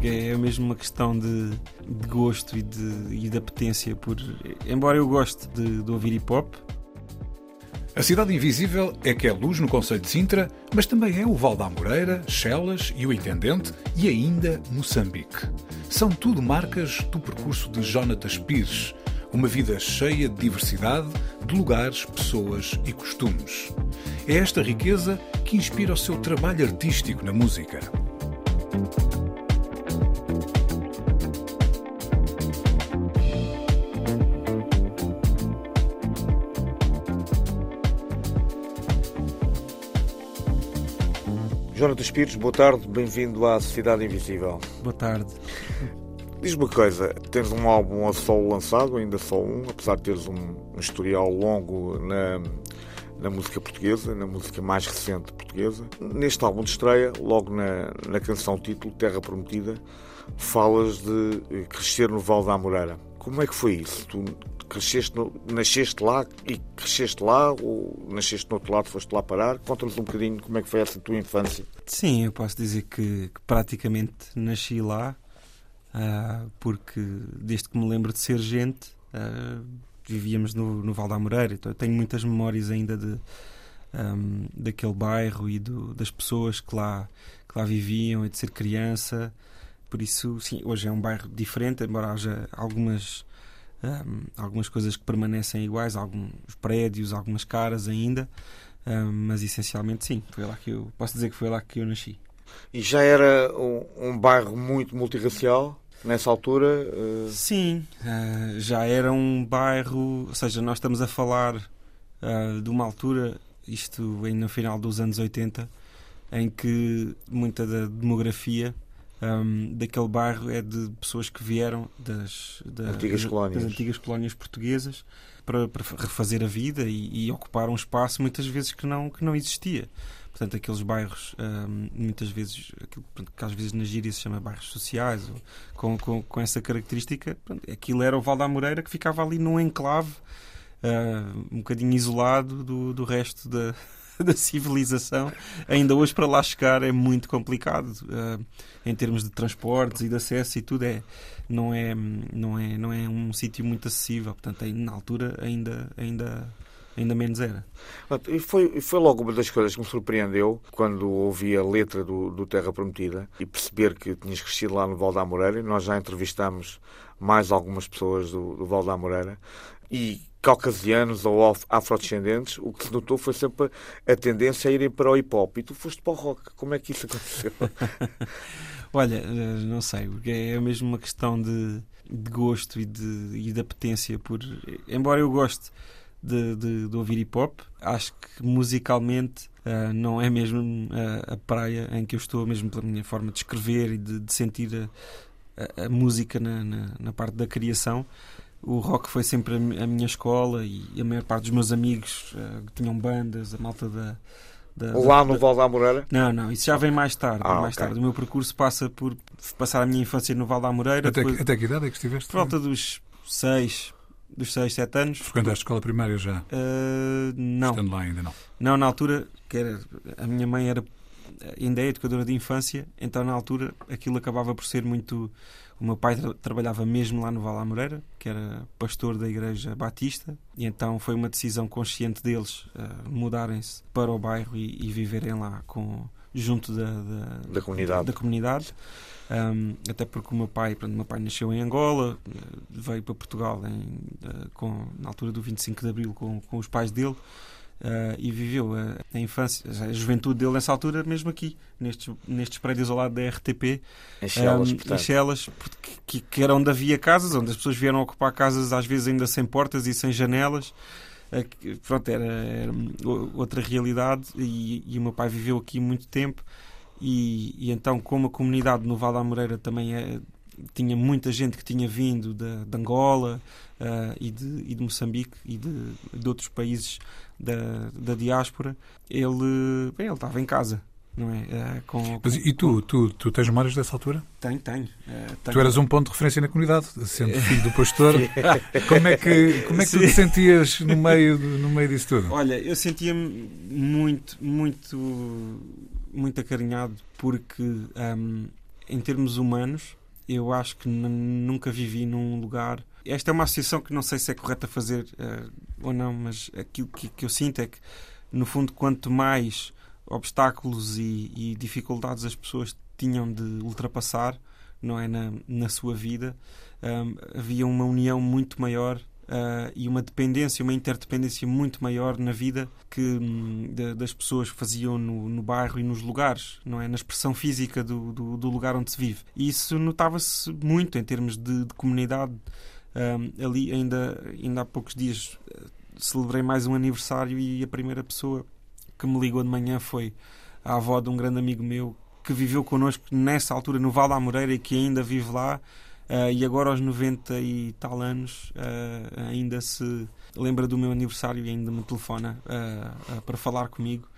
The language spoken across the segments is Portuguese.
É mesmo uma questão de, de gosto e de, e de apetência por. Embora eu goste de, de ouvir hip hop, a Cidade Invisível é que é luz no Conselho de Sintra, mas também é o Val da Amoreira, Chelas e o Intendente e ainda Moçambique. São tudo marcas do percurso de Jonatas Pires, uma vida cheia de diversidade, de lugares, pessoas e costumes. É esta riqueza que inspira o seu trabalho artístico na música. Jonathan Pires, boa tarde, bem-vindo à Sociedade Invisível. Boa tarde. Diz-me uma coisa, tens um álbum a solo lançado, ainda só um, apesar de teres um, um historial longo na, na música portuguesa, na música mais recente portuguesa. Neste álbum de estreia, logo na, na canção título, Terra Prometida, falas de crescer no Val da Amoreira. Como é que foi isso? Tu cresceste, no, nasceste lá e cresceste lá ou nasceste no outro lado, foste lá parar? Conta-nos um bocadinho como é que foi essa tua infância. Sim, eu posso dizer que, que praticamente nasci lá, uh, porque desde que me lembro de ser gente, uh, vivíamos no, no Val da Moreira, então eu tenho muitas memórias ainda de, um, daquele bairro e do, das pessoas que lá, que lá viviam e de ser criança. Por isso, sim, hoje é um bairro diferente, embora haja algumas um, algumas coisas que permanecem iguais, alguns prédios, algumas caras ainda, um, mas essencialmente sim, foi lá que eu posso dizer que foi lá que eu nasci. E já era um, um bairro muito multirracial nessa altura? Uh... Sim, uh, já era um bairro, ou seja, nós estamos a falar uh, de uma altura, isto no final dos anos 80, em que muita da demografia um, daquele bairro é de pessoas que vieram das, da, antigas, colónias. das antigas colónias portuguesas para, para refazer a vida e, e, ocupar um espaço muitas vezes que não, que não existia. Portanto, aqueles bairros, um, muitas vezes, aquilo que às vezes na gíria se chama bairros sociais, com, com, com essa característica, pronto, aquilo era o Val da Moreira que ficava ali num enclave uh, um bocadinho isolado do, do resto da, da civilização, ainda hoje para lá chegar é muito complicado uh, em termos de transportes e de acesso e tudo é não é não é não é um sítio muito acessível, portanto na altura ainda ainda ainda menos era. E foi, foi logo uma das coisas que me surpreendeu quando ouvi a letra do, do Terra Prometida e perceber que tinhas crescido lá no Val da Moreira. Nós já entrevistámos mais algumas pessoas do, do Val da Moreira e caucasianos ou afrodescendentes, o que se notou foi sempre a tendência a irem para o hip hop. E tu foste para o rock. Como é que isso aconteceu? Olha, eh, não sei, porque é mesmo uma questão de, de gosto e de, e de apetência por. Embora eu goste de, de, de ouvir hip hop, acho que musicalmente uh, não é mesmo uh, a praia em que eu estou, mesmo pela minha forma de escrever e de, de sentir a, a, a música na, na, na parte da criação o rock foi sempre a minha escola e a maior parte dos meus amigos uh, tinham bandas, a malta da. da Lá no Val da Moreira? Não, não, isso já vem mais tarde. Ah, mais okay. tarde. O meu percurso passa por passar a minha infância no Val da Moreira. Até, depois, até que idade é que estiveste? Por volta dos 6, dos 6, 7 anos. Frequentaste a escola primária já? Uh, não. Estando lá ainda não? Não, na altura, que era, a minha mãe era ainda é educadora de infância, então na altura aquilo acabava por ser muito o meu pai tra trabalhava mesmo lá no Val Moreira, que era pastor da Igreja Batista, e então foi uma decisão consciente deles uh, mudarem-se para o bairro e, e, viverem lá com, junto da, da, da comunidade. Da comunidade. Um, até porque o meu pai, pronto, meu pai nasceu em Angola, veio para Portugal em, uh, com, na altura do 25 de Abril com, com os pais dele. Uh, e viveu a, a, infância, a juventude dele nessa altura, mesmo aqui, nestes, nestes prédios ao lado da RTP, em Chelas, um, em Chelas que, que, era onde havia casas, onde as pessoas vieram ocupar casas às vezes ainda sem portas e sem janelas. Pronto, era, era, outra realidade e, e, o meu pai viveu aqui muito tempo e, e então como a comunidade no Val da Moreira também é, tinha muita gente que tinha vindo de, de Angola uh, e, de, e de Moçambique e de, de outros países da, da diáspora, ele, bem, ele estava em casa. Não é? Uh, com, Mas, e tu, tu, tu tens memórias dessa altura? Tenho, tenho, uh, tenho. Tu eras um ponto de referência na comunidade, sendo filho do pastor. como é que, como é que tu te sentias no meio, no meio disso tudo? Olha, eu sentia-me muito, muito, muito acarinhado porque, um, em termos humanos, eu acho que nunca vivi num lugar. Esta é uma associação que não sei se é correta fazer uh, ou não, mas aquilo que, que, eu sinto é que, no fundo, quanto mais obstáculos e, e dificuldades as pessoas tinham de ultrapassar, não é na, na sua vida, um, havia uma união muito maior uh, e uma dependência, uma interdependência muito maior na vida que um, de, das pessoas faziam no, no, bairro e nos lugares, não é? Na expressão física do, do, do lugar onde se vive. E isso notava-se muito em termos de, de comunidade. Um, ali, ainda, ainda há poucos dias, uh, celebrei mais um aniversário e a primeira pessoa que me ligou de manhã foi a avó de um grande amigo meu que viveu connosco nessa altura no Val da Moreira e que ainda vive lá Uh, e agora aos 90 e tal anos uh, ainda se lembra do meu aniversário e ainda me telefona uh, para falar comigo.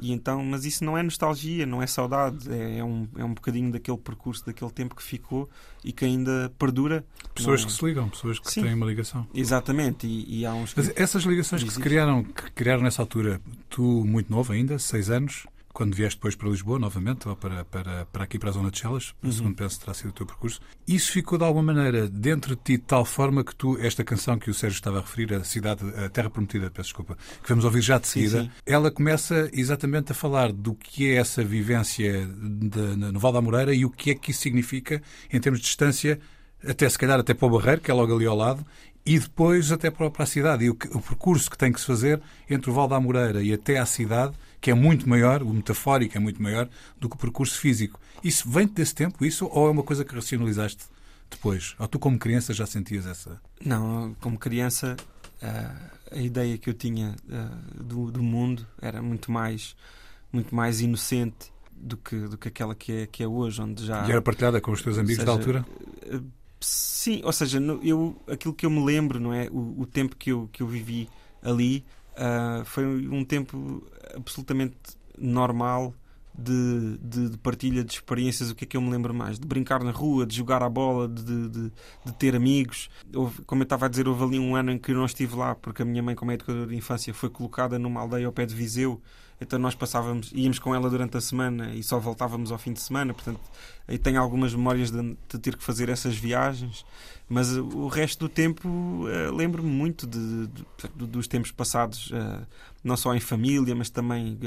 E então, mas isso não é nostalgia, não é saudade, é, é, um, é um bocadinho daquele percurso, daquele tempo que ficou e que ainda perdura. Pessoas não... que se ligam, pessoas que Sim, têm uma ligação. Exatamente, e, e há uns. Mas essas ligações que se criaram, que criaram nessa altura, tu muito novo ainda, seis anos, quando vieste depois para Lisboa, novamente, ou para, para, para aqui para a zona de Chelas, uhum. segundo penso terá sido o teu percurso, isso ficou de alguma maneira dentro de ti de tal forma que tu, esta canção que o Sérgio estava a referir, a cidade, a Terra Prometida, peço desculpa, que vamos ouvir já de seguida, sim, sim. ela começa exatamente a falar do que é essa vivência de, no Val da Moreira e o que é que isso significa em termos de distância até se calhar até para o Barreiro, que é logo ali ao lado, e depois até para a cidade. E o, o percurso que tem que se fazer entre o Val da Moreira e até à cidade que é muito maior, o metafórico é muito maior do que o percurso físico. Isso vem desse tempo, isso, ou é uma coisa que racionalizaste depois? Ou tu, como criança, já sentias essa? Não, como criança, a ideia que eu tinha do, do mundo era muito mais, muito mais inocente do que, do que aquela que é, que é hoje, onde já. E era partilhada com os teus amigos seja, da altura? Eh, sim, ou seja, eu, aquilo que eu me lembro, não é? O, o tempo que eu, que eu vivi ali uh, foi um tempo absolutamente normal de, de, de, partilha de experiências. O que é que eu me lembro mais? De brincar na rua, de jogar à bola, de, de, de ter amigos. Houve, como eu estava a dizer, houve ali um ano em que eu não estive lá, porque a minha mãe, como é educadora de infância, foi colocada numa aldeia ao pé de Viseu. Então nós passávamos, íamos com ela durante a semana e só voltávamos ao fim de semana. Portanto, aí tenho algumas memórias de, de ter que fazer essas viagens. Mas o resto do tempo uh, lembro-me muito de, de, dos tempos passados, uh, não só em família, mas também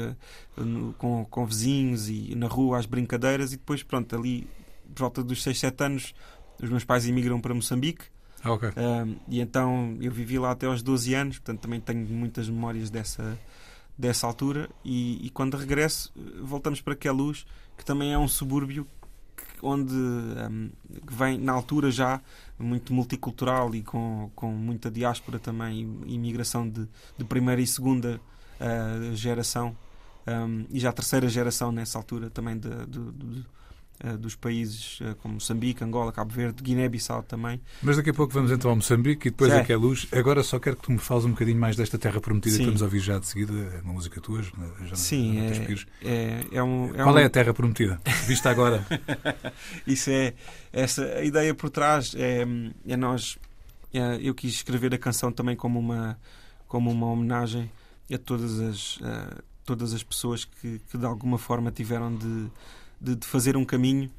uh, no, com, com vizinhos e na rua, às brincadeiras. E depois, pronto, ali, por volta dos 6, 7 anos, os meus pais emigram para Moçambique. Okay. e então eu vivi lá até aos 12 anos, portanto também tenho muitas memórias dessa, dessa altura. E, e quando regresso, voltamos para Queluz, que também é um subúrbio onde um, vem na altura já muito multicultural e com, com muita diáspora também e imigração de, de primeira e segunda uh, geração um, e já terceira geração nessa altura também de, de, de dos países uh, como Moçambique, Angola, Cabo Verde, Guiné-Bissau também. Mas daqui a pouco vamos então ao Moçambique e depois aqui é luz. Agora só quero que tu me fales um bocadinho mais desta terra prometida Sim. que vamos ouvir já de seguida, uma música tua, já Sim, já é, é, é, um, é Qual um... é a terra prometida? Vista agora. Isso é essa a ideia por trás é, é nós é, eu quis escrever a canção também como uma como uma homenagem a todas as uh, todas as pessoas que, que de alguma forma tiveram de de, de fazer um caminho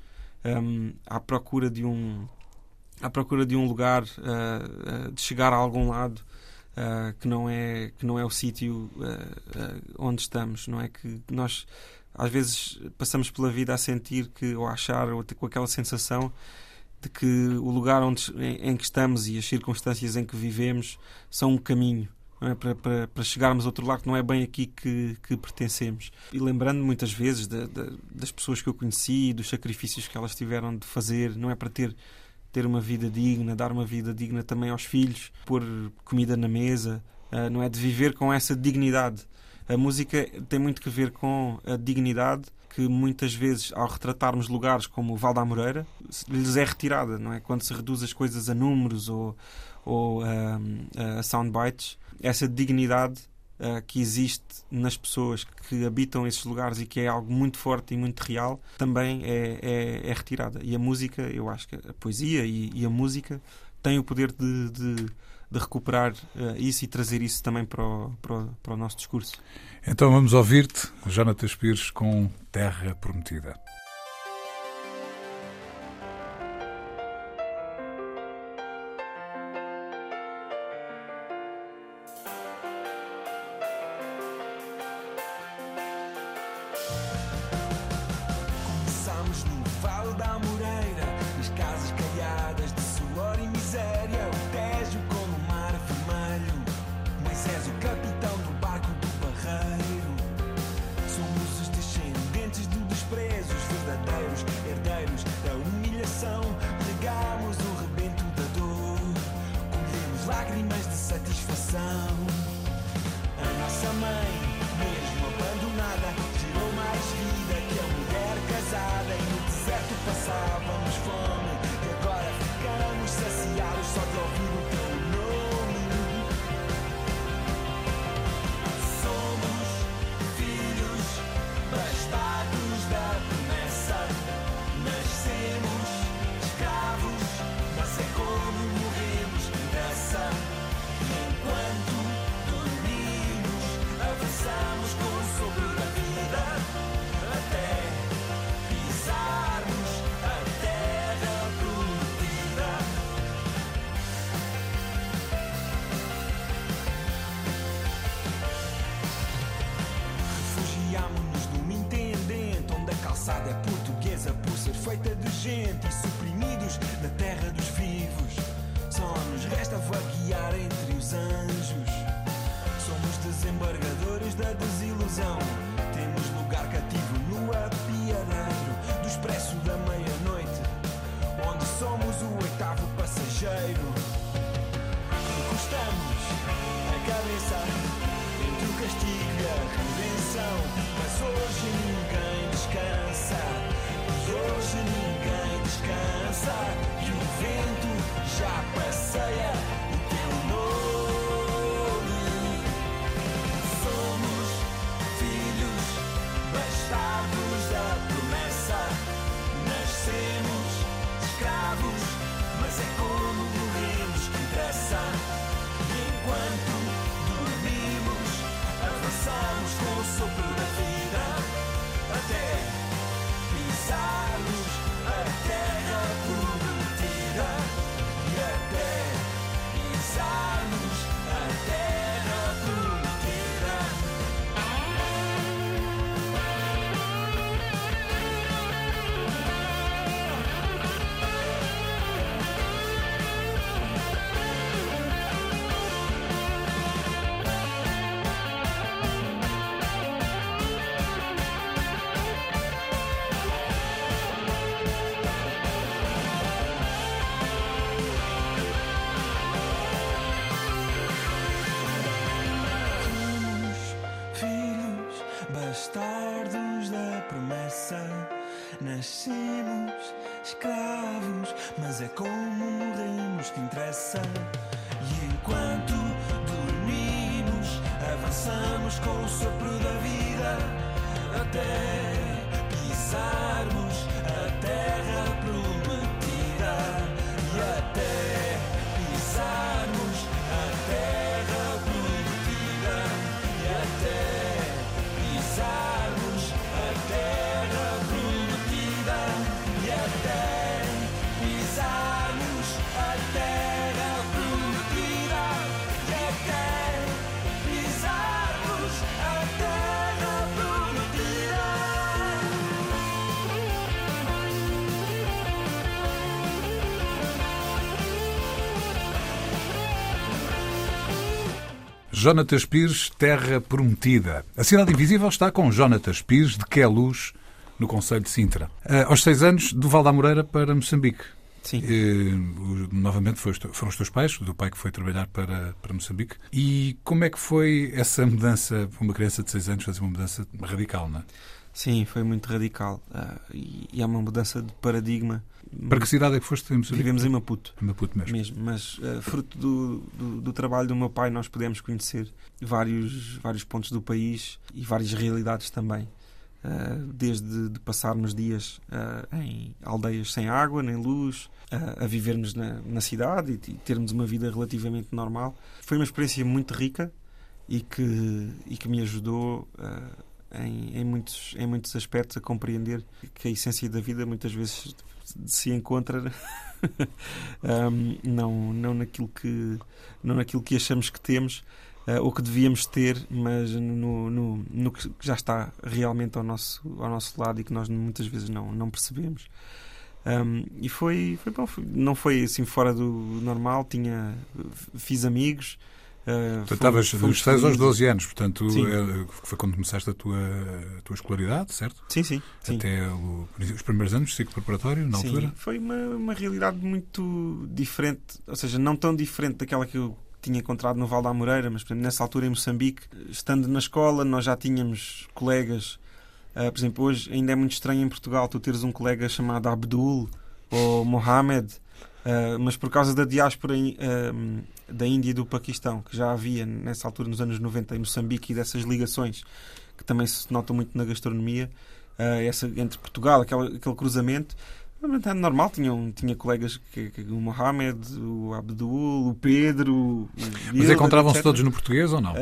um, à procura de um à procura de um lugar uh, de chegar a algum lado uh, que não é que não é o sítio onde estamos não é? Que nós às vezes passamos pela vida a sentir que ou a achar ou ter com aquela sensação de que o lugar onde, em, em que estamos e as circunstâncias em que vivemos são um caminho é? para, para, para, chegarmos ao outro lado, que não é bem aqui que, que pertencemos. E lembrando muitas vezes de, de, das pessoas que eu conheci, dos sacrifícios que elas tiveram de fazer, não é para ter, ter uma vida digna, dar uma vida digna também aos filhos, pôr comida na mesa, uh, não é? De viver com essa dignidade. A música tem muito que ver com a dignidade que muitas vezes, ao retratarmos lugares como o Val da Moreira, lhes é retirada, não é? Quando se reduz as coisas a números ou, ou a soundbites, essa dignidade uh, que existe nas pessoas que habitam esses lugares e que é algo muito forte e muito real, também é, é, é retirada. E a música, eu acho que a poesia e, e a música têm o poder de, de, de recuperar uh, isso e trazer isso também para o, para o, para o nosso discurso. Então vamos ouvir-te, Jonathan Pires, com Terra Prometida. Jonatas Pires, Terra Prometida. A Cidade Invisível está com Jonatas Pires, de Que Luz, no Conselho de Sintra. Uh, aos seis anos, do Val da Moreira para Moçambique. Sim. Eh, novamente foi, foram os teus pais, do pai que foi trabalhar para, para Moçambique. E como é que foi essa mudança, uma criança de 6 anos fazer uma mudança radical, não é? Sim, foi muito radical. Uh, e, e é uma mudança de paradigma. Para que cidade é que foste? Em Vivemos em Maputo. Em Maputo mesmo. mesmo mas uh, fruto do, do, do, trabalho do meu pai, nós podemos conhecer vários, vários pontos do país e várias realidades também. Uh, desde de passarmos dias em aldeias sem água, nem luz, a vivermos na, na cidade e, e, termos uma vida relativamente normal. Foi uma experiência muito rica e que, e que me ajudou em, em, muitos, em muitos aspectos a compreender que a essência da vida muitas vezes se encontra um, não, não, naquilo que, não naquilo que achamos que temos uh, ou que devíamos ter, mas no, no, no, que já está realmente ao nosso, ao nosso lado e que nós muitas vezes não, não percebemos. Um, e foi, foi bom, foi, não foi assim fora do normal, tinha, fiz amigos. Uh, tu estavas dos 6 aos 12 anos, portanto, é, foi quando começaste a tua, a tua escolaridade, certo? Sim, sim. sim. Até o, os primeiros anos, ciclo preparatório, na sim, altura? Foi uma, uma realidade muito diferente, ou seja, não tão diferente daquela que eu tinha encontrado no Val da Moreira, mas exemplo, nessa altura em Moçambique, estando na escola, nós já tínhamos colegas. Uh, por exemplo, hoje ainda é muito estranho em Portugal tu teres um colega chamado Abdul ou Mohamed, uh, mas por causa da diáspora uh, da Índia e do Paquistão, que já havia nessa altura, nos anos 90, em Moçambique, e dessas ligações que também se notam muito na gastronomia, essa, entre Portugal, aquele, aquele cruzamento, é normal, tinha, tinha colegas, que, que, o Mohamed, o Abdul, o Pedro. O Mas encontravam-se todos no português ou não?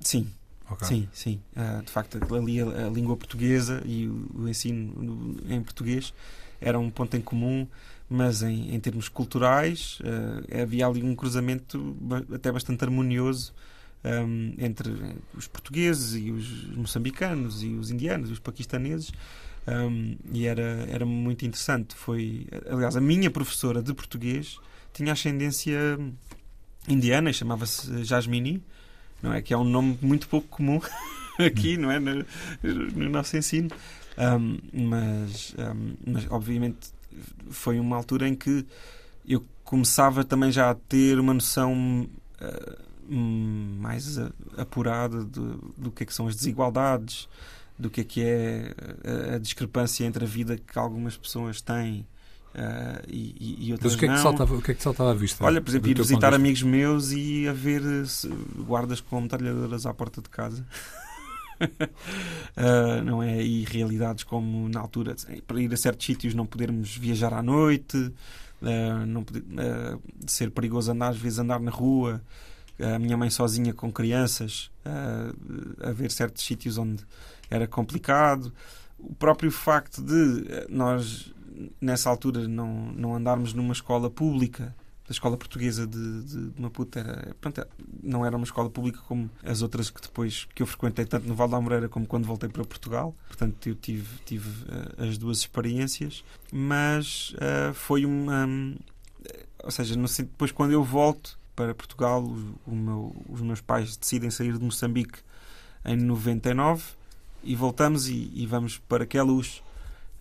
Sim. Okay. Sim, sim. Uh, de facto, ali a, a, língua portuguesa e o, o ensino no, em português era um ponto em comum, mas em, em termos culturais uh, havia ali um cruzamento até bastante harmonioso um, entre os portugueses e os moçambicanos e os indianos e os paquistaneses um, e era, era muito interessante. Foi, aliás, a minha professora de português tinha ascendência indiana e chamava-se Jasmini, não é? Que é um nome muito pouco comum aqui, não é? No, no nosso ensino. Um, mas, um, mas, obviamente, foi uma altura em que eu começava também já a ter uma noção uh, mais apurada do, do que, é que são as desigualdades, do que é que é a, a discrepância entre a vida que algumas pessoas têm Uh, e, e, outras Mas o que, é que saltava, o que é que saltava à vista? Olha, por exemplo, ir visitar amigos meus e a ver guardas com metralhadoras à porta de casa. Uh, não é? E realidades como na altura, para ir a certos sítios não podermos viajar à noite, uh, não poder, ser perigoso andar, às vezes andar na rua, a minha mãe sozinha com crianças, a ver certos sítios onde era complicado. O próprio facto de nós, nessa altura, não, não andarmos numa escola pública, da escola portuguesa de, de, de Maputo, era, pronto, não era uma escola pública como as outras que depois que eu frequentei, tanto no Val da Moreira como quando voltei para Portugal. Portanto, eu tive, tive uh, as duas experiências, mas uh, foi uma. Um, ou seja, no, depois quando eu volto para Portugal, o, o meu, os meus pais decidem sair de Moçambique em 99 e voltamos e, e vamos para Queluz,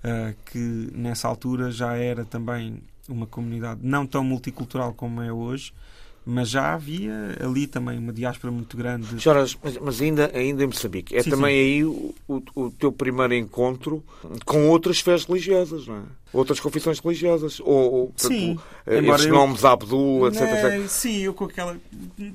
uh, que nessa altura já era também uma comunidade não tão multicultural como é hoje, mas já havia ali também uma diáspora muito grande. Choras, mas, mas, ainda, ainda em Moçambique. É sim, também sim. aí o, o, teu primeiro encontro com outras fés religiosas, não é? Outras confissões religiosas. Ou, ou sim, portanto, esses eu... nomes Abdul, etc, etc. Sim, eu com aquela.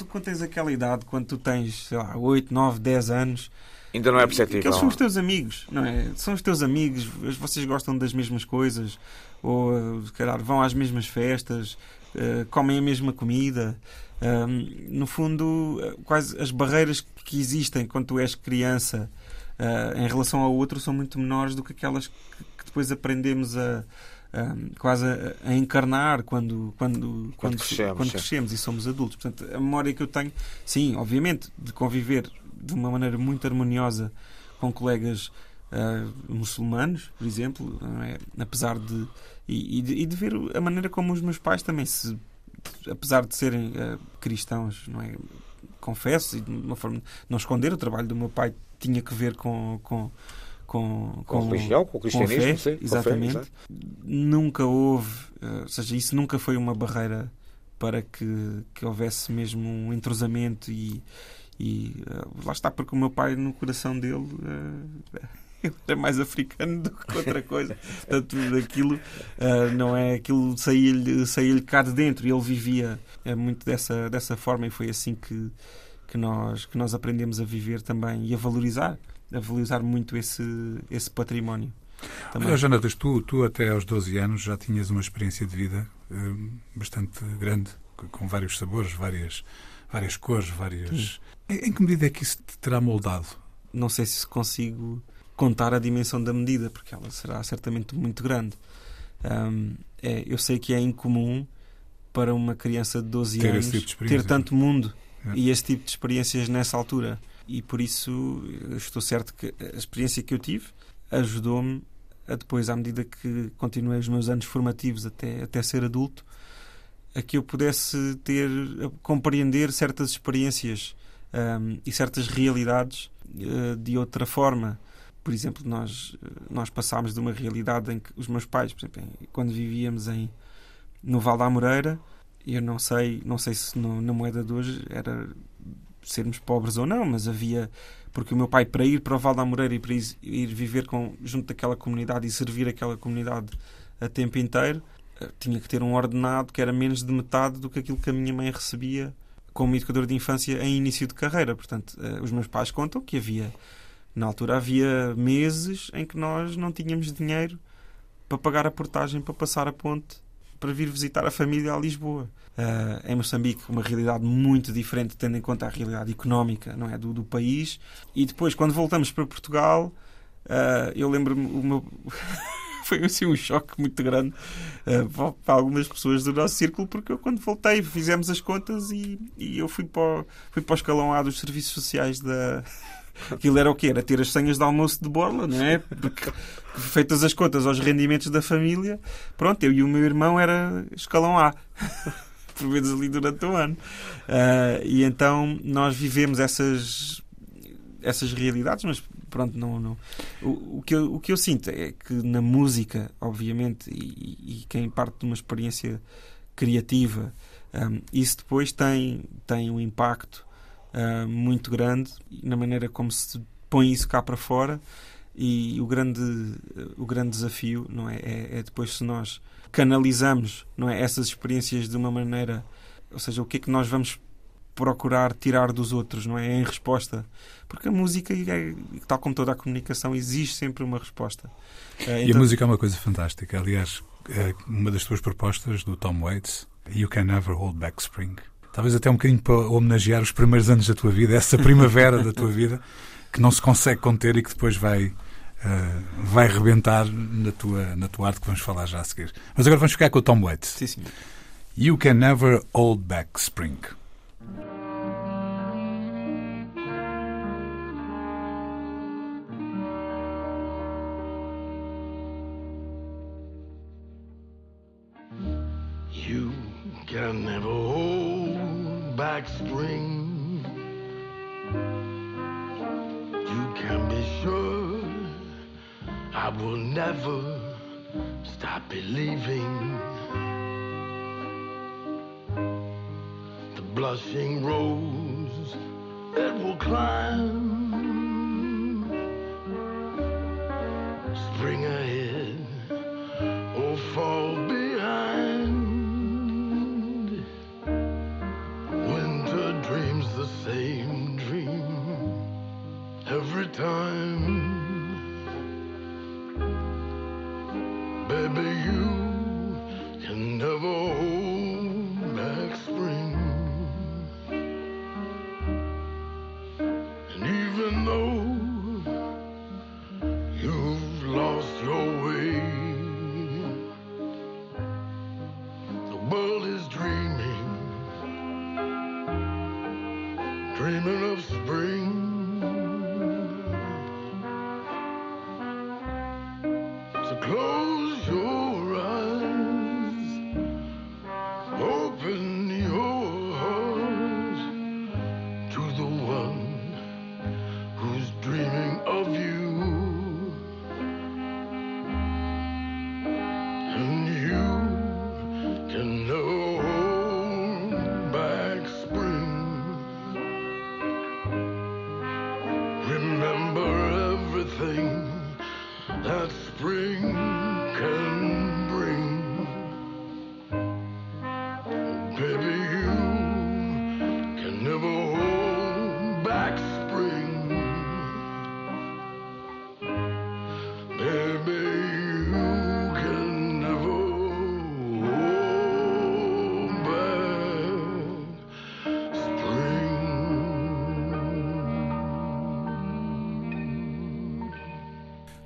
Quando tens aquela idade, quando tu tens, sei lá, 8, 9, 10 anos Ainda não é perceptível. Eles são os teus amigos, não é? São os teus amigos, vocês gostam das mesmas coisas, ou se calhar vão às mesmas festas, uh, comem a mesma comida. no fundo, quase as barreiras que existem quando tu és criança uh, em relação ao outro são muito menores do que aquelas que, que depois aprendemos a. Um, quase a, a, encarnar quando, quando, quando, quando, crescemos, quando crescemos e somos adultos. Portanto, a memória que eu tenho, sim, obviamente, de conviver de uma maneira muito harmoniosa com colegas uh, muçulmanos, por exemplo, é? apesar de e, e, de ver a maneira como os meus pais também se apesar de serem uh, cristãos, não é? Confesso e de uma forma não esconder o trabalho do meu pai tinha que ver com, com com, com, com religião, com o cristianismo, com fé, sim, exatamente. Com fé, nunca houve, uh, ou seja, isso nunca foi uma barreira para que, que houvesse mesmo um entrosamento e, e uh, lá está, porque o meu pai, no coração dele, uh, era mais africano do que outra coisa. Portanto, aquilo uh, não é aquilo saía-lhe saía cá de dentro e ele vivia muito dessa, dessa forma e foi assim que, que, nós, que nós aprendemos a viver também e a valorizar, a valorizar muito esse, esse património. Também. Olha, Jonatas, tu, tu até aos 12 anos já tinhas uma experiência de vida bastante grande, com vários sabores, várias, várias cores, várias. Em, em, que medida é que isso te terá moldado? Não sei se consigo contar a dimensão da medida, porque ela será certamente muito grande. Um, é, eu sei que é incomum para uma criança de 12 ter anos tipo ter tanto mundo é. e esse tipo de experiências nessa altura. E por isso estou certo que a experiência que eu tive ajudou-me a depois, à medida que continuei os meus anos formativos até, até ser adulto, a que eu pudesse ter, compreender certas experiências um, e certas realidades uh, de outra forma. Por exemplo, nós, nós passámos de uma realidade em que os meus pais, por exemplo, quando vivíamos em, no Val da Moreira, eu não sei, não sei se no, na moeda de hoje era sermos pobres ou não, mas havia porque o meu pai para ir para o Val da Moreira e para ir, ir viver com, junto daquela comunidade e servir aquela comunidade a tempo inteiro eh, tinha que ter um ordenado que era menos de metade do que aquilo que a minha mãe recebia como educador de infância em início de carreira. Portanto, eh, os meus pais contam que havia, na altura, havia meses em que nós não tínhamos dinheiro para pagar a portagem para passar a ponte para vir visitar a família a Lisboa. Uh, em Moçambique, uma realidade muito diferente, tendo em conta a realidade económica não é, do, do país. E depois, quando voltamos para Portugal, uh, eu lembro-me. foi assim um choque muito grande uh, para algumas pessoas do nosso círculo, porque eu, quando voltei, fizemos as contas e, e eu fui para, o, fui para o escalão A dos serviços sociais da. Aquilo era o quê? Era ter as senhas de almoço de borla, não é? Porque, feitas as contas aos rendimentos da família, pronto, eu e o meu irmão era escalão A. Por vezes ali durante o ano. Uh, e então nós vivemos essas essas realidades, mas pronto, não, não. O, o, que eu, o que eu sinto é que na música, obviamente, e, e quem parte de uma experiência criativa, um, isso depois tem, tem um impacto uh, muito grande na maneira como se põe isso cá para fora. E o grande, o grande desafio não é, é, é depois se nós canalizamos não é, essas experiências de uma maneira, ou seja, o que é que nós vamos procurar tirar dos outros, não é? Em resposta. Porque a música, é, tal como toda a comunicação, exige sempre uma resposta. Uh, e a então música é uma coisa fantástica. Aliás, é uma das tuas propostas do Tom Waits, You Can Never Hold Back Spring. Talvez até um bocadinho para homenagear os primeiros anos da tua vida, essa primavera da tua vida, que não se consegue conter e que depois vai, uh, vai rebentar na tua, na tua arte, que vamos falar já a seguir. Mas agora vamos ficar com o Tom Waits. Sim, senhor. You Can Never Hold Back Spring. Can never hold back spring. You can be sure I will never stop believing. The blushing rose it will climb.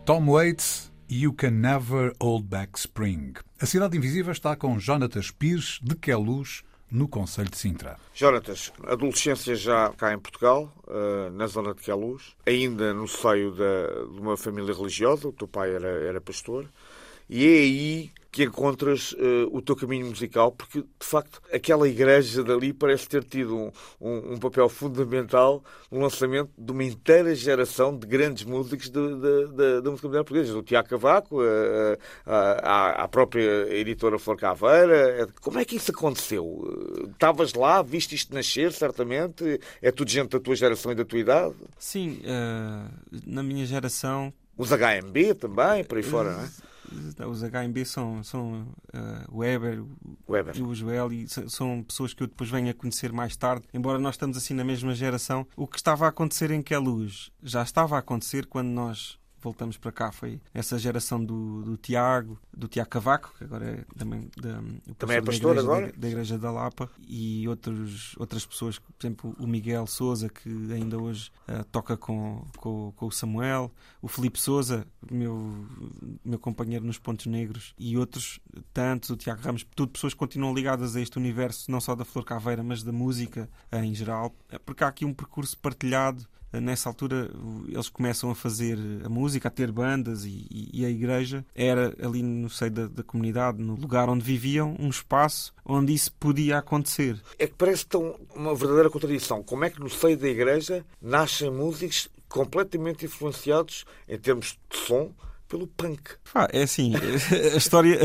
Tom Waits, You Can Never Hold Back Spring. A Cidade Invisível está com Jonatas Pires, de Queluz, no Conselho de Sintra. Jonatas, adolescência já cá em Portugal, eh, na zona de Queluz, ainda no seio de uma família religiosa, o teu pai era, era pastor, e é aí que encontras uh, o teu caminho musical, porque de facto aquela igreja dali parece ter tido um, um, um, papel fundamental no lançamento de uma inteira geração de grandes músicos da música moderna portuguesa, do Tiago Cavaco, a, a, própria editora Flor Caveira. Como é que isso aconteceu? Estavas lá, viste isto nascer, certamente? É tudo gente da tua geração e da tua idade? Sim, uh, na minha geração. Os HMB também, por aí fora, não é? Os HMB são, são uh, Weber, Weber e o Joel, e são pessoas que eu depois venho a conhecer mais tarde. Embora nós estamos assim na mesma geração, o que estava a acontecer em que luz já estava a acontecer quando nós voltamos para cá foi essa geração do, do Tiago, do Tiago Cavaco, que agora é também, da, também é pastor da igreja, agora? Da, da, Igreja da Lapa, e outros, outras pessoas, por exemplo, o Miguel Souza, que ainda hoje uh, toca com, com, com, o Samuel, o Felipe Souza, meu, meu companheiro nos Pontos Negros, e outros tantos, o Tiago Ramos, tudo pessoas que continuam ligadas a este universo, não só da Flor Caveira, mas da música uh, em geral, porque há aqui um percurso partilhado nessa altura eles começam a fazer a música, a ter bandas e, e a igreja era ali no seio da, da, comunidade, no lugar onde viviam, um espaço onde isso podia acontecer. É que parece tão uma verdadeira contradição. Como é que no seio da igreja nascem músicos completamente influenciados em termos de som pelo punk? Ah, é assim, a história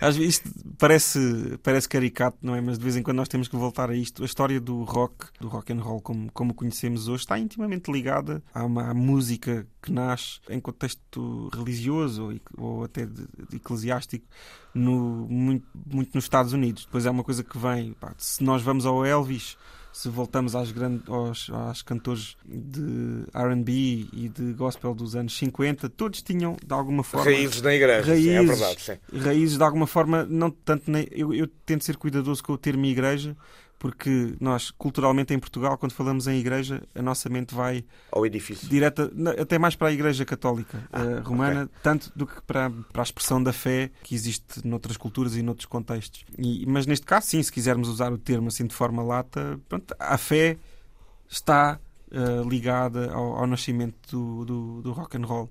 às vezes isto parece, parece caricato, não é? Mas de vez em quando nós temos que voltar a isto. A história do rock, do rock and roll como, como conhecemos hoje, está intimamente ligada a uma música que nasce em contexto religioso ou, ou até de, de eclesiástico no, muito, muito nos Estados Unidos. Depois é uma coisa que vem. Pá, se nós vamos ao Elvis se voltamos às, grandes, aos, aos cantores de RB e de gospel dos anos 50, todos tinham, de alguma forma. Raízes na igreja, raízes, sim, é verdade. Sim. Raízes, de alguma forma, não tanto. Na, eu, eu tento ser cuidadoso com o termo igreja, porque nós, culturalmente em Portugal, quando falamos em igreja, a nossa mente vai ao edifício direta, até mais para a igreja católica ah, uh, romana, okay. tanto do que para, para a expressão da fé que existe noutras culturas e noutros contextos. E, mas neste caso, sim, se quisermos usar o termo assim de forma lata, pronto, a fé está uh, ligada ao, ao nascimento do, do, do, rock and roll.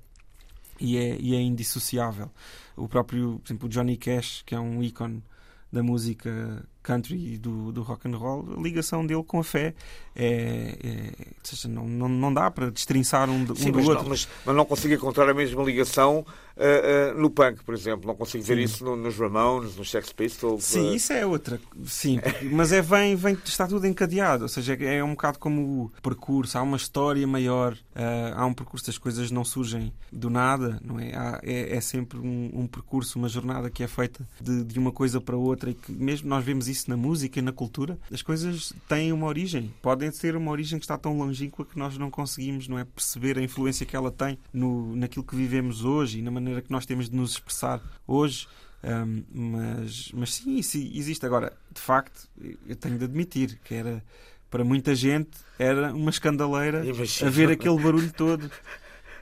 E é, e é indissociável. O próprio, por exemplo, Johnny Cash, que é um ícone da música country e do, do rock and roll, a ligação dele com a fé é, é seja, não, não, não dá para destrinçar um, um Sim, do outro. Não, mas, mas, não consigo encontrar a mesma ligação uh, uh, no punk, por exemplo. Não consigo ver Sim. isso no, nos Ramones, nos Sex Pistols. Sim, uh... isso é outra. Sim, mas é vem, vem, está tudo encadeado. Ou seja, é um bocado como o percurso. Há uma história maior. há um percurso, as coisas não surgem do nada, não é? Há, é, é, sempre um, um, percurso, uma jornada que é feita de, de uma coisa para outra e que mesmo nós vemos isso na música e na cultura, as coisas têm uma origem. Podem ser uma origem que está tão longínqua que nós não conseguimos não é, perceber a influência que ela tem no, naquilo que vivemos hoje e na maneira que nós temos de nos expressar hoje. Um, mas, mas sim, isso existe. Agora, de facto, eu tenho de admitir que era para muita gente era uma escandaleira a ver aquele barulho todo.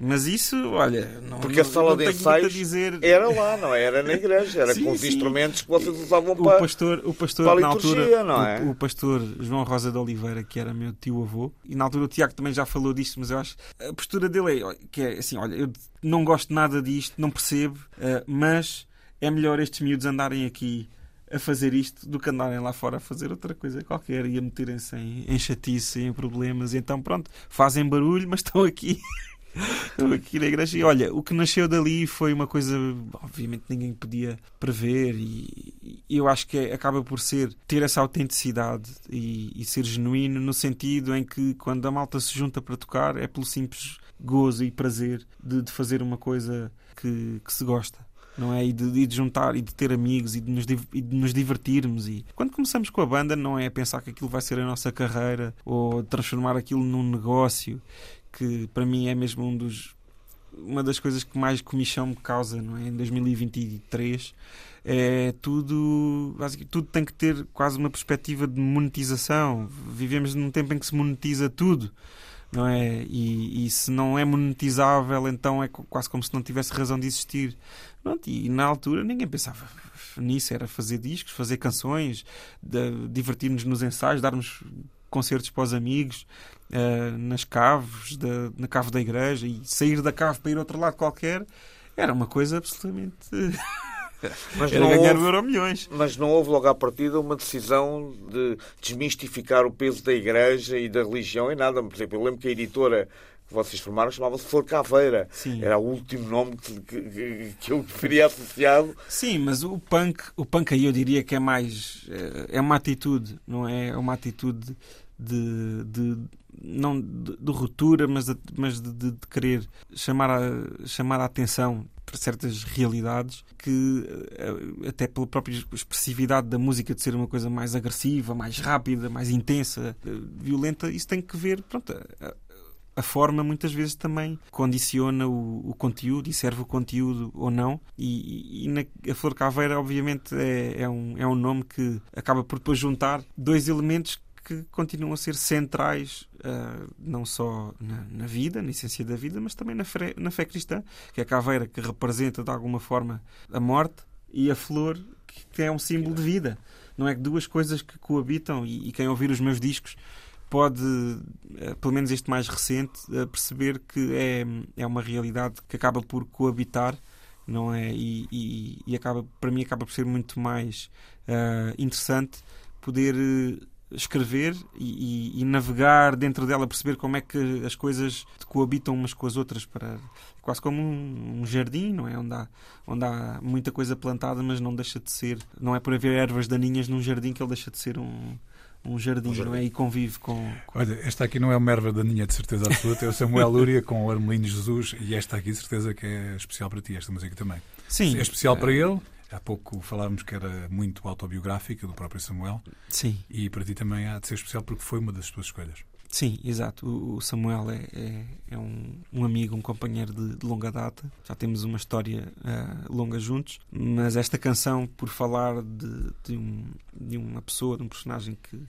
Mas isso, olha, não, Porque a sala de ensaios dizer... era lá, não é? era na igreja, era sim, com os sim. instrumentos que vocês usavam o para, pastor, o pastor, para a liturgia, na altura, é? O, o, pastor João Rosa de Oliveira, que era meu tio-avô, e na altura o Tiago também já falou disto, mas eu acho a postura dele é que é assim: olha, eu não gosto nada disto, não percebo, uh, mas é melhor estes miúdos andarem aqui a fazer isto do que andarem lá fora a fazer outra coisa qualquer e a meterem-se em, em chatice, em problemas. Então, pronto, fazem barulho, mas estão aqui aqui na igreja. E olha, o que nasceu dali foi uma coisa, obviamente, ninguém podia prever, e, e eu acho que é, acaba por ser ter essa autenticidade e, e, ser genuíno, no sentido em que quando a malta se junta para tocar é pelo simples gozo e prazer de, de fazer uma coisa que, que se gosta não é? E de, e de, juntar e de ter amigos e de, nos, e de nos divertirmos. E quando começamos com a banda, não é pensar que aquilo vai ser a nossa carreira ou transformar aquilo num negócio que para mim é mesmo um dos uma das coisas que mais comichão me causa não é? em 2023 é tudo tudo tem que ter quase uma perspectiva de monetização vivemos num tempo em que se monetiza tudo não é? E, e, se não é monetizável, então é quase como se não tivesse razão de existir. Pronto, e na altura ninguém pensava nisso, era fazer discos, fazer canções, divertir-nos nos ensaios, darmos concertos para os amigos, uh, nas caves, da, na cave da igreja, e sair da cave para ir outro lado qualquer, era uma coisa absolutamente. Mas Era não ganhar houve, euro milhões. Mas não houve logo à partida uma decisão de desmistificar o peso da igreja e da religião em nada. Por exemplo, eu lembro que a editora que vocês formaram chamava-se Flor Caveira. Sim. Era o último nome que, que, que eu teria associado. Sim, mas o punk, o punk aí eu diria que é mais. É uma atitude, não é? É uma atitude de, de não de, de, ruptura, mas de, mas de, de, querer chamar a, chamar a atenção para certas realidades que, eh, até pela própria expressividade da música de ser uma coisa mais agressiva, mais rápida, mais intensa, eh, violenta, isso tem que ver, pronto, a, a forma muitas vezes também condiciona o, o, conteúdo e serve o conteúdo ou não. E, e na, a Flor Caveira, obviamente, é, é, um, é um nome que acaba por depois juntar dois elementos que continuam a ser centrais uh, não só na, na, vida, na essência da vida, mas também na fé, na fé cristã, que é a caveira que representa de alguma forma a morte e a flor que é um símbolo de vida. Não é que duas coisas que coabitam e, e quem ouvir os meus discos pode, uh, pelo menos este mais recente, uh, perceber que é, é uma realidade que acaba por coabitar não é? E, e, e, acaba, para mim acaba por ser muito mais uh, interessante poder escrever e, e, e, navegar dentro dela, perceber como é que as coisas coabitam umas com as outras, para quase como um, um, jardim, não é? Onde há, onde há muita coisa plantada, mas não deixa de ser, não é por haver ervas daninhas num jardim que ele deixa de ser um, um jardim, um jardim. não é? E convive com, com, Olha, esta aqui não é uma erva daninha de certeza absoluta, é o Samuel Lúria com o Armelino Jesus e esta aqui de certeza que é especial para ti, esta música também. Sim. É especial para ele, Há pouco falávamos que era muito autobiográfica do próprio Samuel. Sim. E para ti também há de ser especial porque foi uma das tuas escolhas. Sim, exato. O Samuel é, é, é um, um, amigo, um companheiro de, de, longa data. Já temos uma história uh, longa juntos. Mas esta canção, por falar de, de, um, de, uma pessoa, de um personagem que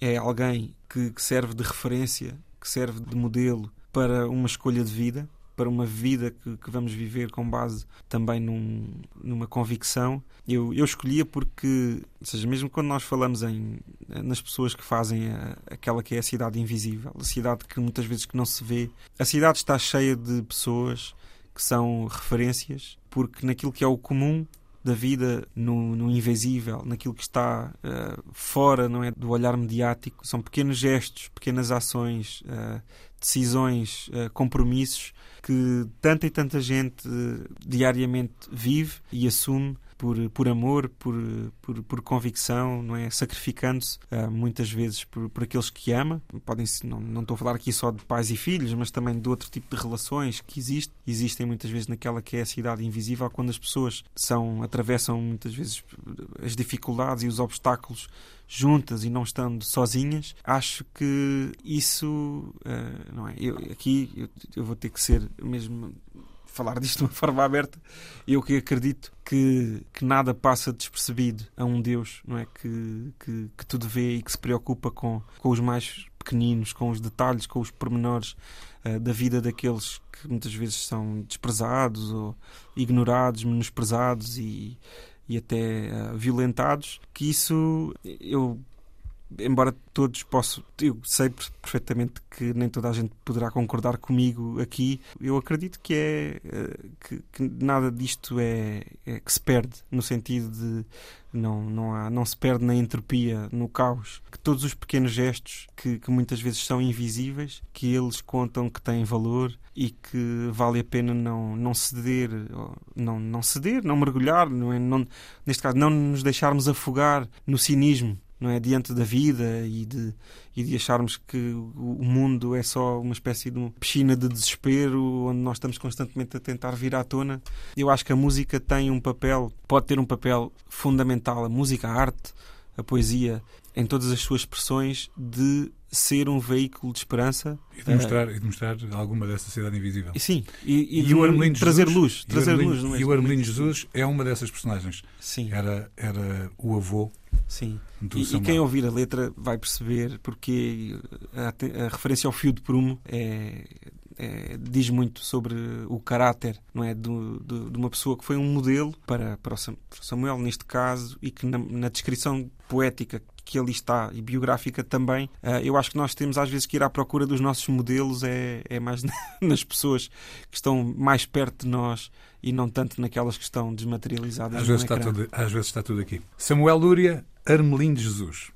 é alguém que, que serve de referência, que serve de modelo para uma escolha de vida, para uma vida que, que vamos viver com base também num, numa convicção. Eu, eu escolhia porque, ou seja, mesmo quando nós falamos em, nas pessoas que fazem a, aquela que é a cidade invisível, a cidade que muitas vezes que não se vê, a cidade está cheia de pessoas que são referências, porque naquilo que é o comum da vida no, no invisível, naquilo que está uh, fora não é, do olhar mediático. São pequenos gestos, pequenas ações, uh, decisões, uh, compromissos que tanta e tanta gente diariamente vive e assume por, por amor, por, por, por convicção, não é? Sacrificando-se uh, muitas vezes por, por aqueles que ama. Podem não, não estou a falar aqui só de pais e filhos, mas também de outro tipo de relações que existe, existem muitas vezes naquela que é a cidade invisível, quando as pessoas são atravessam muitas vezes as dificuldades e os obstáculos juntas e não estando sozinhas, acho que isso uh, não é. Eu, aqui eu, eu, vou ter que ser mesmo falar disto de uma forma aberta, eu que acredito que, que nada passa despercebido a um Deus não é que, que, que tudo vê e que se preocupa com, com os mais pequeninos, com os detalhes, com os pormenores uh, da vida daqueles que muitas vezes são desprezados ou ignorados, menosprezados e, e até uh, violentados, que isso eu embora todos possam, eu sei perfeitamente que nem toda a gente poderá concordar comigo aqui, eu acredito que é eh, que, que nada disto é, é, que se perde, no sentido de não, não, há, não se perde na entropia, no caos, que todos os pequenos gestos que, que muitas vezes são invisíveis, que eles contam que têm valor e que vale a pena não, não ceder, não, não ceder, não mergulhar, não, é, não, neste caso, não nos deixarmos afogar no cinismo não é diante da vida e de, e de acharmos que o mundo é só uma espécie de uma piscina de desespero onde nós estamos constantemente a tentar vir à tona. Eu acho que a música tem um papel, pode ter um papel fundamental, a música, a arte, a poesia em todas as suas expressões de ser um veículo de esperança e de mostrar, uh, e de mostrar alguma dessa sociedade invisível. Sim, e, e, e de, o Armelino trazer Jesus, luz. Trazer Armelino, luz e o Armelino Jesus é uma dessas personagens. Sim. Era, era o avô. Sim. E, e, quem ouvir a letra vai perceber porque a, a referência ao fio de prumo é, é, diz muito sobre o caráter não é, do, de, de, uma pessoa que foi um modelo para, para o Samuel, neste caso, e que na, na descrição poética que ali está e biográfica também, uh, eu acho que nós temos às vezes que ir à procura dos nossos modelos, é, é mais nas pessoas que estão mais perto de nós e não tanto naquelas que estão desmaterializadas. Às, vezes está, tudo, às vezes está tudo aqui. Samuel Lúria, Armelino de Jesus.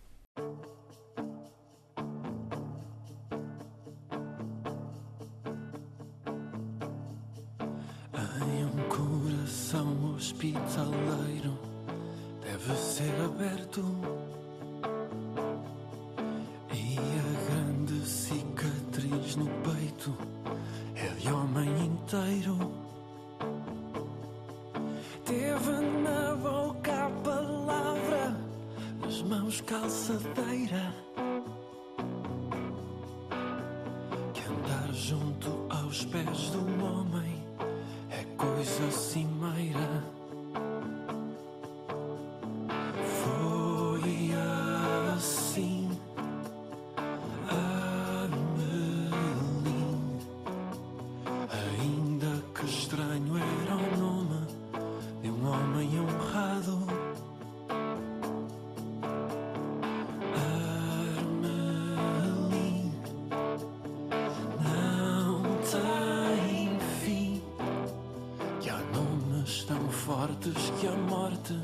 Que a morte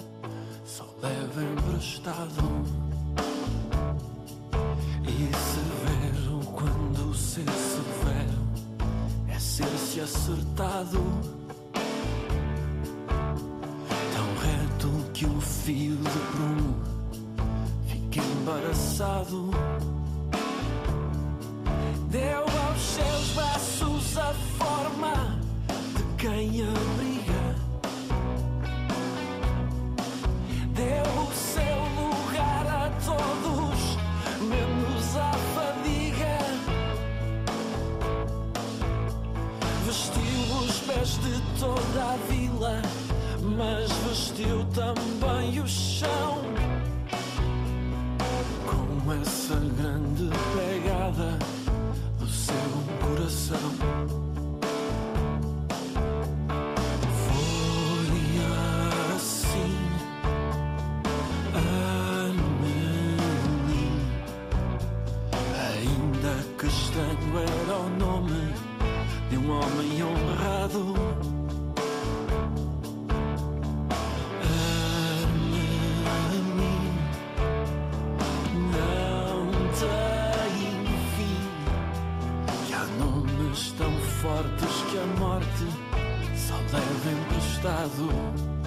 só leva emprestado. E severo quando ser severo é ser-se acertado. Tão reto que o fio de prumo fica embaraçado. Nomes tão fortes que a morte só leva emprestado.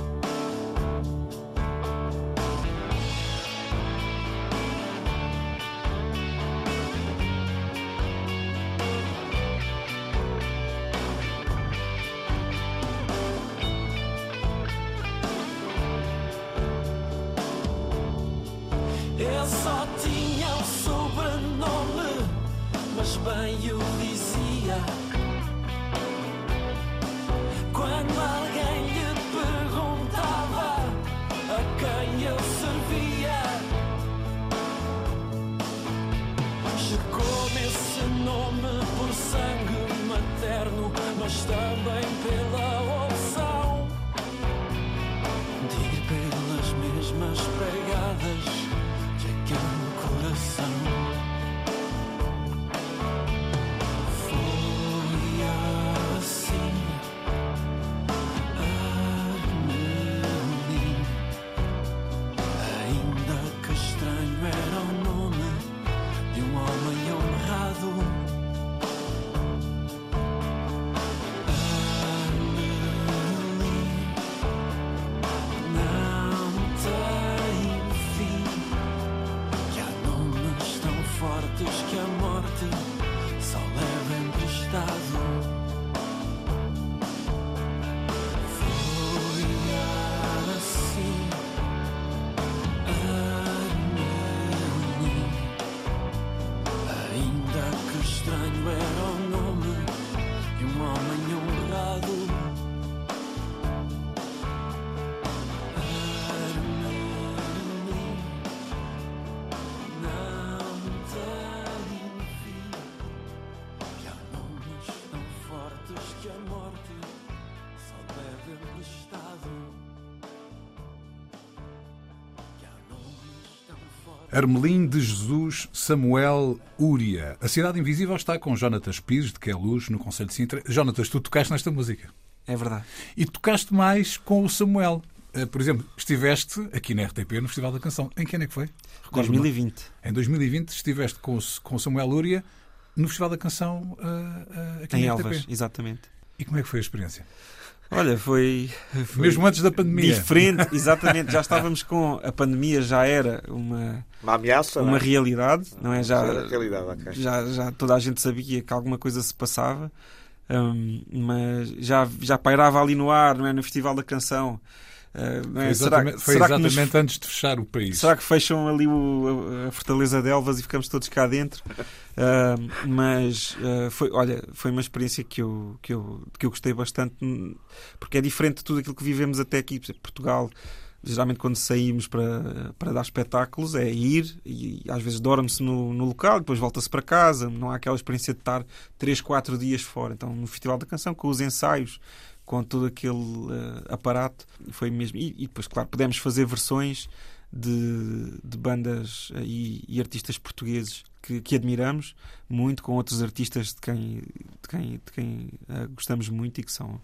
Armelim de Jesus Samuel Úria. A Cidade Invisível está com Jonatas Pires, de Queluz, no Conselho de Sintra. Jonatas, tu tocaste nesta música. É verdade. E tocaste mais com o Samuel. Eh, Por exemplo, estiveste aqui na RTP no Festival da Canção. Em que ano é que foi? Recordo-me. 2020. Em 2020 estiveste com o, Samuel Úria no Festival da Canção eh, eh, aqui Em na Elvas, RTP. exatamente. E como é que foi a experiência? Olha, foi, foi Mesmo antes da pandemia. diferente, exatamente. Já estávamos com a pandemia, já era uma, Uma ameaça, uma não é? realidade, não é? Já, realidade, ok. já, já toda a gente sabia que alguma coisa se passava, hum, mas já, já pairava ali no ar, não é? No Festival da Canção. Uh, Foi é? Será, exatamente, foi será que nos- exatamente antes de fechar o país. Será que fecham ali o- a, a Fortaleza de Elvas e ficamos todos cá dentro? Ah, mas ah, foi, olha, foi uma experiência que eu, que, eu, que eu gostei bastante, porque é diferente de tudo aquilo que vivemos até aqui. Portugal, geralmente quando saímos para, para dar espetáculos, é ir e às vezes dorme-se no, no local, depois volta-se para casa. Não há aquela experiência de estar 3, 4 dias fora. Então, no Festival da Canção, com os ensaios, com todo aquele ah, aparato, foi mesmo. E, e depois, claro, pudemos fazer versões de, de bandas eh, e, e artistas portugueses que, que admiramos muito, com outros artistas de quem, de quem, de quem eh, gostamos muito e que são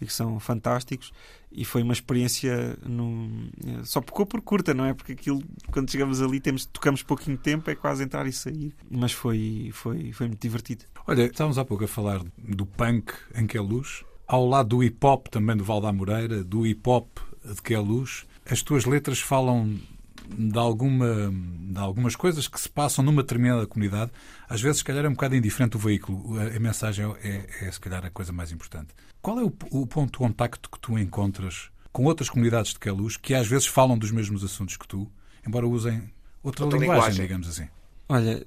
e que são fantásticos e foi uma experiência eh, só ficou por curta, não é? Porque aquilo quando chegamos ali temos, tocamos pouquinho tempo, é quase entrar e sair, mas foi, foi, foi muito divertido. Olha, estávamos há pouco a falar do punk em que é luz, ao lado do hip hop também do Val da Moreira, do hip hop de que é luz. As tuas letras falam de, alguma, de algumas coisas que se passam numa determinada comunidade. Às vezes, se calhar, é um bocado indiferente o veículo. A, a mensagem é, é, se calhar, a coisa mais importante. Qual é o, o ponto de contacto que tu encontras com outras comunidades de que é luz que às vezes falam dos mesmos assuntos que tu, embora usem outra, Outra linguagem, linguagem. digamos assim? Olha,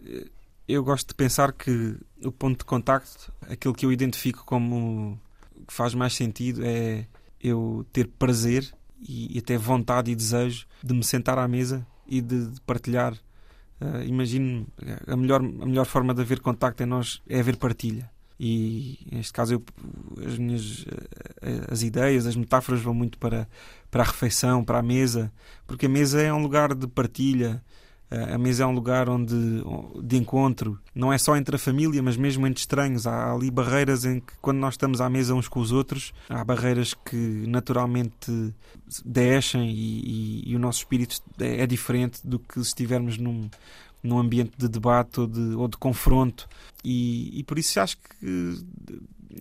eu gosto de pensar que o ponto de contacto, aquilo que eu identifico como que faz mais sentido é eu ter prazer e, e até vontade e desejo de me sentar à mesa e de, de partilhar. Uh, imagino a melhor, a melhor forma de haver contacto é nós é haver partilha. E neste caso eu, as minhas eh, as ideias, as metáforas vão muito para, para a refeição, para a mesa, porque a mesa é um lugar de partilha, a mesa é um lugar onde de encontro, não é só entre a família, mas mesmo entre estranhos. Há ali barreiras em que, quando nós estamos à mesa uns com os outros, há barreiras que naturalmente deixam e, e, e o nosso espírito é, é diferente do que se estivermos num, num ambiente de debate ou de, ou de confronto. E, e por isso acho que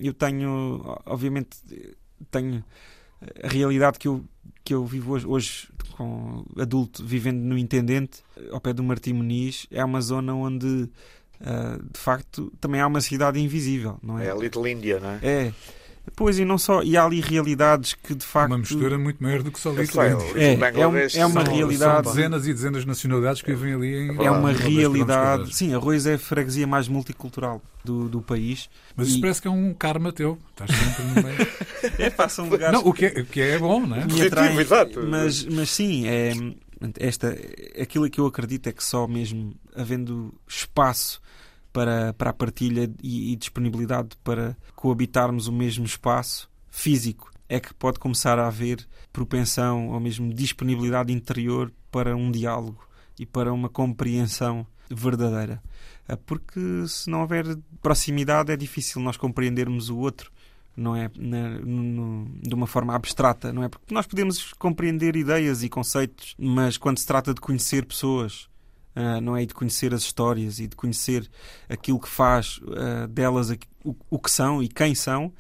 eu tenho, obviamente, tenho a realidade que eu, que eu vivo hoje, hoje com adulto, vivendo no Intendente, ao pé do Martim Muniz, é uma zona onde, uh, de facto, também há uma cidade invisível, não é? É a Little India, não é? É. Pois, e não só. E há ali realidades que, de facto. Uma mistura muito maior do que só Eu Little sei, India. o É, Bangladesh é um- é uma são- realidade. São dezenas e dezenas de nacionalidades que vivem ali em. É uma dois quilómetros realidade. Sim, Arroz é a freguesia mais multicultural do, do país. Mas isso E- parece que é um karma teu. Estás sempre no meio. É, passam lugares Não, o que é, o que é bom, não é? exato. Mas, mas sim, é, esta, aquilo que eu acredito é que só mesmo havendo espaço para, para a partilha e, e disponibilidade para coabitarmos o mesmo espaço físico é que pode começar a haver propensão ou mesmo disponibilidade interior para um diálogo e para uma compreensão verdadeira. Ah, Porque se não houver proximidade é difícil nós compreendermos o outro não é na- no- de uma forma abstrata, não é? Porque nós podemos compreender ideias e conceitos, mas quando se trata de conhecer pessoas, ah, não é? E de conhecer as histórias e de conhecer aquilo que faz ah, delas o, o que são e quem são,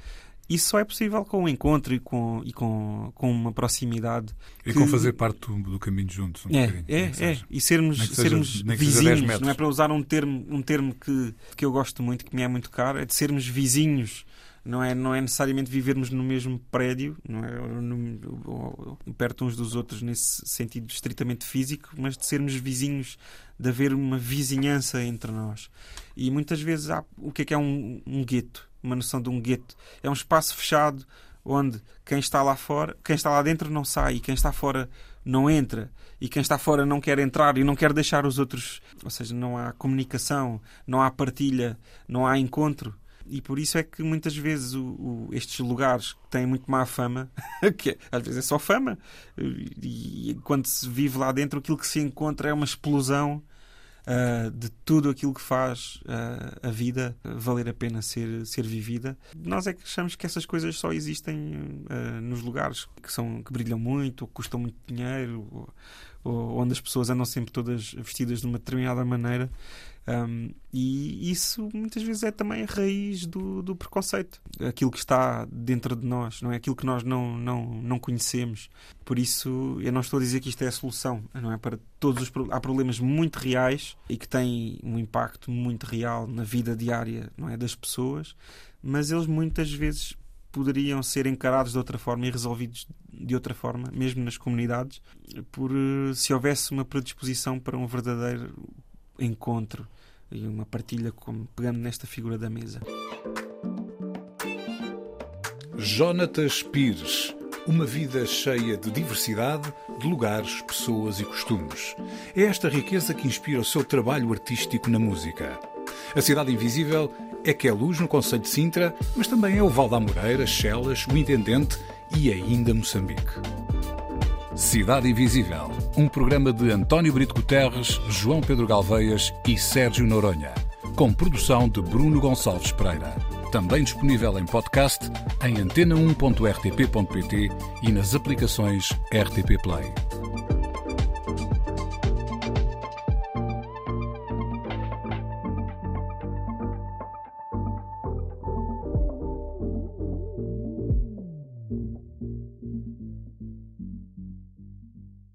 isso só é possível com o encontro e com, e com, com uma proximidade. E que- com fazer parte do, do caminho juntos. Um É, é, é. seja. E sermos, seja- sermos nem que seja 10 vizinhos, não é para usar um termo, um termo que, que eu gosto muito, que me é muito caro, é de sermos vizinhos. Não é, não é necessariamente vivermos no mesmo prédio, não é? No- perto uns dos outros nesse sentido estritamente físico, mas de sermos vizinhos, de haver uma vizinhança entre nós. E muitas vezes há o que é que é um, um gueto, uma noção de um gueto. É um espaço fechado onde quem está lá fora, quem está lá dentro não sai, e quem está fora não entra, e quem está fora não quer entrar e não quer deixar os outros, ou seja, não há comunicação, não há partilha, não há encontro. E por isso é que muitas vezes o, o, estes lugares que têm muito má fama, que às vezes é só fama, e, e quando se vive lá dentro, aquilo que se encontra é uma explosão uh, de tudo aquilo que faz uh, a vida valer a pena ser, ser vivida. Nós é que achamos que essas coisas só existem uh, nos lugares que, são, que brilham muito, ou custam muito dinheiro, ou onde as pessoas andam sempre todas vestidas de uma determinada maneira. Um, e isso muitas vezes é também a raiz do, do preconceito, aquilo que está dentro de nós, não é aquilo que nós não, não, não conhecemos. Por isso, eu não estou a dizer que isto é a solução, não é para todos os há problemas muito reais e que têm um impacto muito real na vida diária, não é das pessoas, mas eles muitas vezes poderiam ser encarados de outra forma e resolvidos de outra forma, mesmo nas comunidades, por eh, se houvesse uma predisposição para um verdadeiro encontro e uma partilha, como pegando nesta figura da mesa. Jonatas Pires. Uma vida cheia de diversidade, de lugares, pessoas e costumes. É esta riqueza que inspira o seu trabalho artístico na música. A Cidade Invisível é que é luz no Conselho de Sintra, mas também é o Val da Moreira, Chelas, o Intendente e ainda Moçambique. Cidade Invisível, um programa de António Brito Guterres, João Pedro Galveias e Sérgio Noronha, com produção de Bruno Gonçalves Pereira. Também disponível em podcast em antena1.rtp.pt e nas aplicações RTP Play.